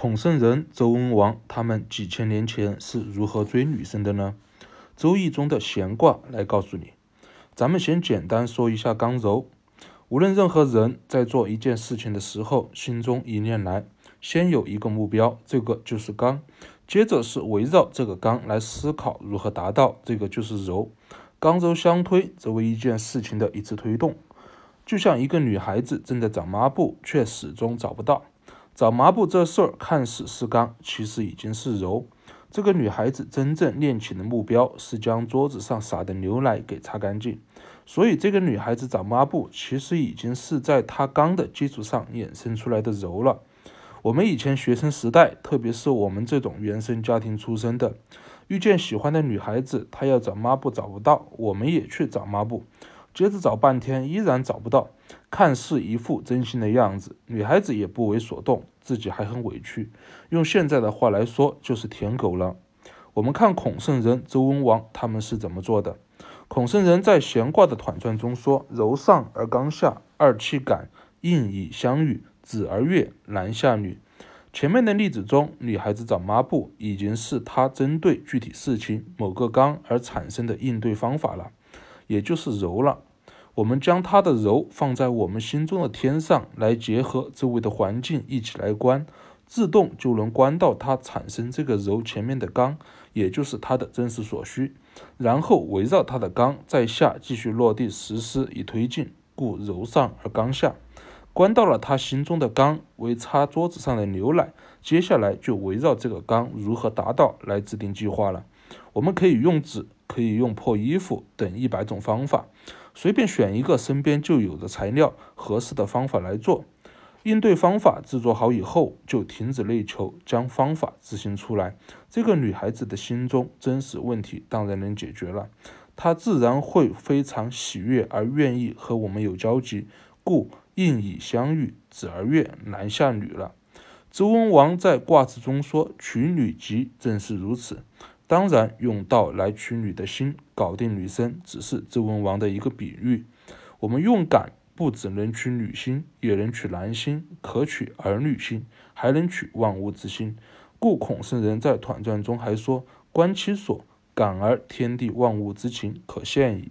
孔圣人、周文王他们几千年前是如何追女生的呢？《周易》中的闲卦来告诉你。咱们先简单说一下刚柔。无论任何人在做一件事情的时候，心中一念来，先有一个目标，这个就是刚，接着是围绕这个刚来思考如何达到，这个就是柔。刚柔相推，则为一件事情的一次推动。就像一个女孩子正在找抹布，却始终找不到。找抹布这事儿看似是刚，其实已经是柔。这个女孩子真正练起的目标是将桌子上洒的牛奶给擦干净，所以这个女孩子找抹布其实已经是在她刚的基础上衍生出来的柔了。我们以前学生时代，特别是我们这种原生家庭出身的，遇见喜欢的女孩子，她要找抹布找不到，我们也去找抹布。接着找半天依然找不到，看似一副真心的样子，女孩子也不为所动，自己还很委屈。用现在的话来说，就是舔狗了。我们看孔圣人、周文王他们是怎么做的。孔圣人在闲卦的团传中说：“柔上而刚下，二气感，应以相遇，子而悦，男下女。”前面的例子中，女孩子找抹布已经是她针对具体事情某个刚而产生的应对方法了。也就是柔了，我们将它的柔放在我们心中的天上来，结合周围的环境一起来观，自动就能观到它产生这个柔前面的刚，也就是它的真实所需，然后围绕它的刚在下继续落地实施以推进，故柔上而刚下。观到了他心中的刚为擦桌子上的牛奶，接下来就围绕这个刚如何达到来制定计划了。我们可以用纸。可以用破衣服等一百种方法，随便选一个身边就有的材料，合适的方法来做。应对方法制作好以后，就停止内求，将方法执行出来。这个女孩子的心中真实问题当然能解决了，她自然会非常喜悦而愿意和我们有交集。故应以相遇，子而悦，男下女了。周文王在卦辞中说：“娶女吉，正是如此。”当然，用道来取女的心，搞定女生，只是周文王的一个比喻。我们用感不只能取女心，也能取男心，可取儿女心，还能取万物之心。故孔圣人在团传中还说：“观其所，感而天地万物之情可现矣。”